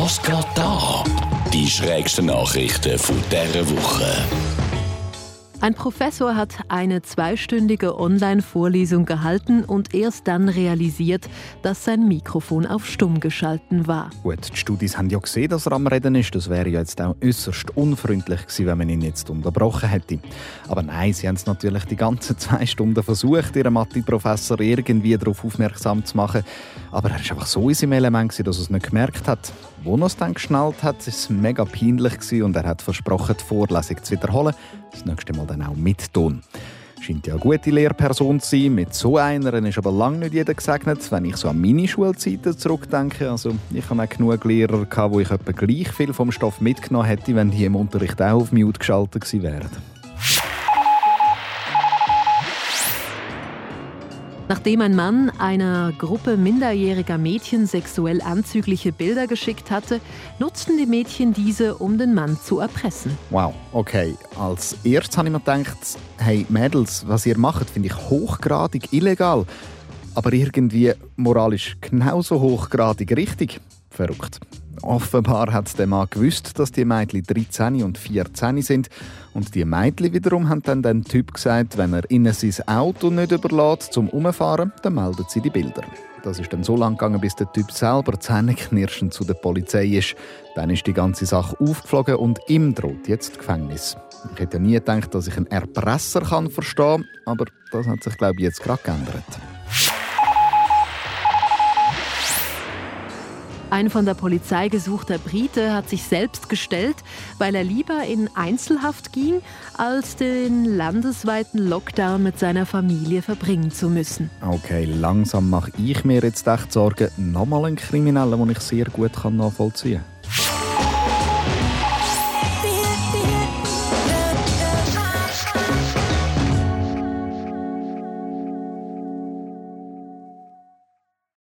Was geht da? Die schrägsten Nachrichten von dieser Woche. Ein Professor hat eine zweistündige Online-Vorlesung gehalten und erst dann realisiert, dass sein Mikrofon auf Stumm geschalten war. Gut, die Studis haben ja gesehen, dass er am Reden ist. Das wäre ja jetzt auch äußerst unfreundlich gewesen, wenn man ihn jetzt unterbrochen hätte. Aber nein, sie haben es natürlich die ganzen zwei Stunden versucht, ihren Mathe-Professor irgendwie darauf aufmerksam zu machen. Aber er war einfach so in seinem Element, dass er es nicht gemerkt hat. Wo er es dann geschnallt hat, war es mega peinlich und er hat versprochen, die Vorlesung zu wiederholen. Das nächste Mal dann auch mit. Scheint ja eine gute Lehrperson zu sein. Mit so einer ist aber lange nicht jeder gesegnet. Wenn ich so an meine Schulzeiten zurückdenke, also ich hatte auch genug Lehrer, gehabt, wo ich etwa gleich viel vom Stoff mitgenommen hätte, wenn die im Unterricht auch auf Mute geschaltet gewesen wären. Nachdem ein Mann einer Gruppe minderjähriger Mädchen sexuell anzügliche Bilder geschickt hatte, nutzten die Mädchen diese, um den Mann zu erpressen. Wow, okay. Als erstes habe ich mir gedacht, hey Mädels, was ihr macht, finde ich hochgradig illegal. Aber irgendwie moralisch genauso hochgradig richtig. Verrückt. Offenbar hat der Mann gewusst, dass die Mädchen 13 und 14 sind. Und die Mädchen wiederum haben dann den Typ gesagt, wenn er ihnen sein Auto nicht überlässt zum Umfahren, dann meldet sie die Bilder. Das ist dann so lang gegangen, bis der Typ selber zähneknirschend zu der Polizei ist. Dann ist die ganze Sache aufgeflogen und ihm droht jetzt Gefängnis. Ich hätte ja nie gedacht, dass ich einen Erpresser kann verstehen kann, aber das hat sich, glaube ich, jetzt gerade geändert. Ein von der Polizei gesuchter Brite hat sich selbst gestellt, weil er lieber in Einzelhaft ging, als den landesweiten Lockdown mit seiner Familie verbringen zu müssen. Okay, langsam mache ich mir jetzt echt Sorgen. Nochmal ein Krimineller, den ich sehr gut nachvollziehen kann.